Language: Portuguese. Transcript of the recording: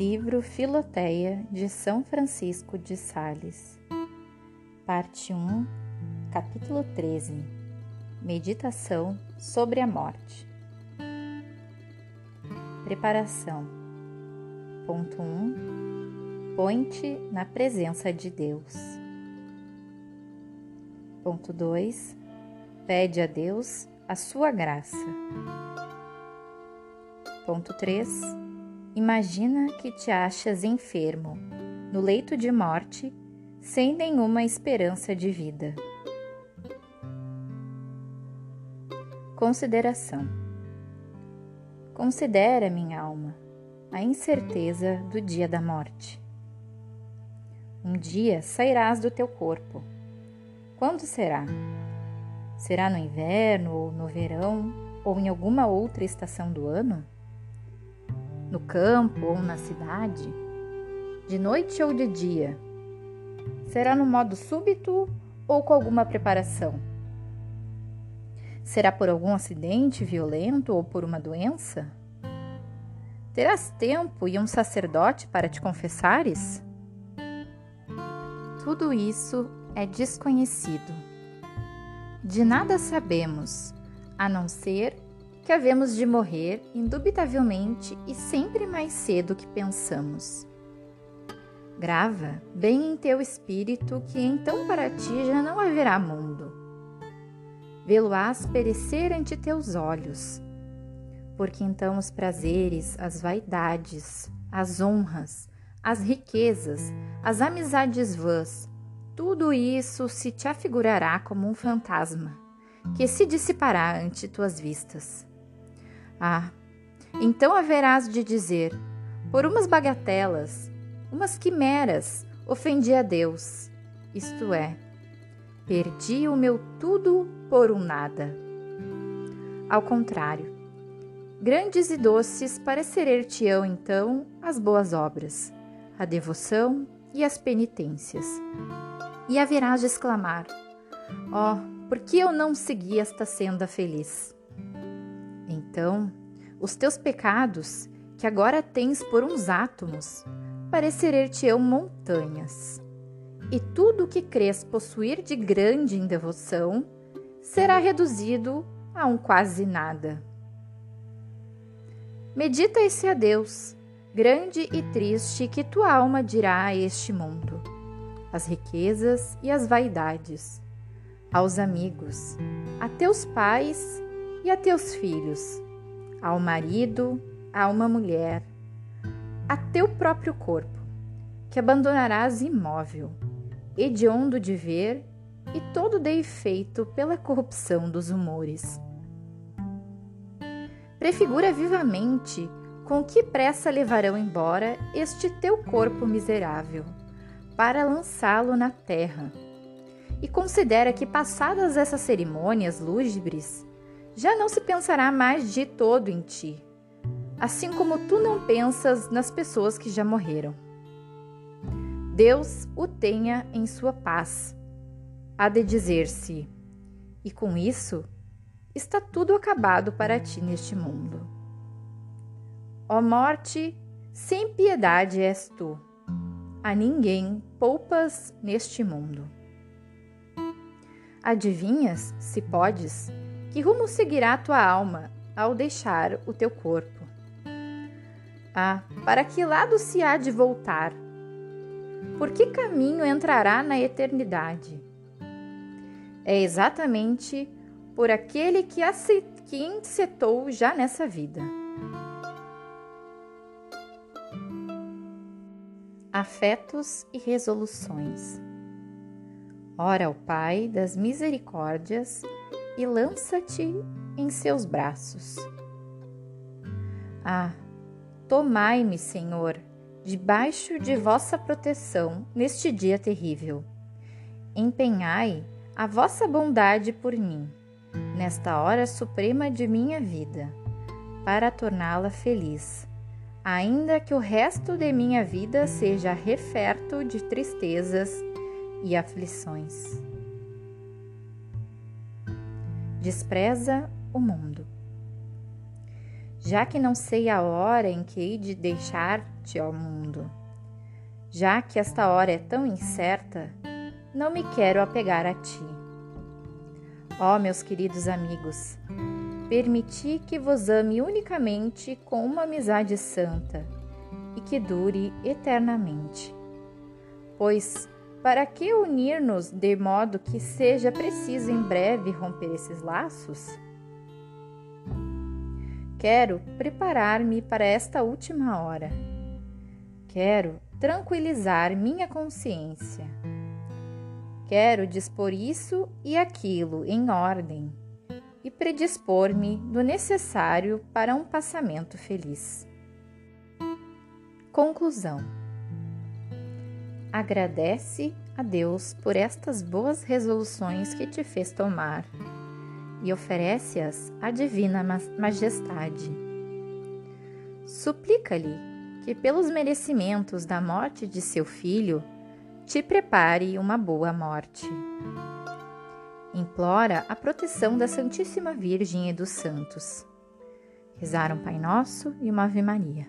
Livro Filoteia de São Francisco de Sales, Parte 1, Capítulo 13 Meditação sobre a Morte. Preparação. Ponto 1. Põe-te na presença de Deus. Ponto 2. Pede a Deus a sua graça. Ponto 3 Imagina que te achas enfermo, no leito de morte, sem nenhuma esperança de vida. Consideração: Considera, minha alma, a incerteza do dia da morte. Um dia sairás do teu corpo. Quando será? Será no inverno ou no verão ou em alguma outra estação do ano? No campo ou na cidade? De noite ou de dia? Será no modo súbito ou com alguma preparação? Será por algum acidente violento ou por uma doença? Terás tempo e um sacerdote para te confessares? Tudo isso é desconhecido. De nada sabemos, a não ser que havemos de morrer indubitavelmente e sempre mais cedo que pensamos. Grava bem em teu espírito que então para ti já não haverá mundo. Vê-lo-ás perecer ante teus olhos, porque então os prazeres, as vaidades, as honras, as riquezas, as amizades vãs, tudo isso se te afigurará como um fantasma, que se dissipará ante tuas vistas. Ah, então haverás de dizer: por umas bagatelas, umas quimeras, ofendi a Deus, isto é, perdi o meu tudo por um nada. Ao contrário, grandes e doces parecer-te-ão então as boas obras, a devoção e as penitências. E haverás de exclamar: Ó, oh, por que eu não segui esta senda feliz? Então, os teus pecados, que agora tens por uns átomos, parecer-te-ão montanhas. E tudo o que crês possuir de grande em devoção será reduzido a um quase nada. Medita esse a Deus, grande e triste, que tua alma dirá a este mundo, as riquezas e as vaidades, aos amigos, a teus pais e a teus filhos, ao marido, a uma mulher, a teu próprio corpo, que abandonarás imóvel, hediondo de ver e todo de efeito pela corrupção dos humores. Prefigura vivamente com que pressa levarão embora este teu corpo miserável, para lançá-lo na terra. E considera que, passadas essas cerimônias lúgubres, já não se pensará mais de todo em ti, assim como tu não pensas nas pessoas que já morreram. Deus o tenha em sua paz. Há de dizer-se, e com isso está tudo acabado para ti neste mundo. Ó morte, sem piedade és tu, a ninguém poupas neste mundo. Adivinhas, se podes, que rumo seguirá tua alma ao deixar o teu corpo? Ah, para que lado se há de voltar? Por que caminho entrará na eternidade? É exatamente por aquele que, que encetou já nessa vida. Afetos e resoluções. Ora ao Pai das misericórdias e lança-te em seus braços. Ah, tomai-me, Senhor, debaixo de vossa proteção neste dia terrível. Empenhai a vossa bondade por mim, nesta hora suprema de minha vida, para torná-la feliz, ainda que o resto de minha vida seja referto de tristezas e aflições despreza o mundo. já que não sei a hora em que hei de deixar-te ao mundo. Já que esta hora é tão incerta, não me quero apegar a ti. Ó oh, meus queridos amigos, permiti que vos ame unicamente com uma amizade santa e que dure eternamente. Pois, para que unir-nos de modo que seja preciso em breve romper esses laços? Quero preparar-me para esta última hora. Quero tranquilizar minha consciência. Quero dispor isso e aquilo em ordem e predispor-me do necessário para um passamento feliz. Conclusão Agradece a Deus por estas boas resoluções que te fez tomar e oferece-as à Divina Majestade. Suplica-lhe que, pelos merecimentos da morte de seu filho, te prepare uma boa morte. Implora a proteção da Santíssima Virgem e dos santos. Rezar um Pai Nosso e uma Ave Maria.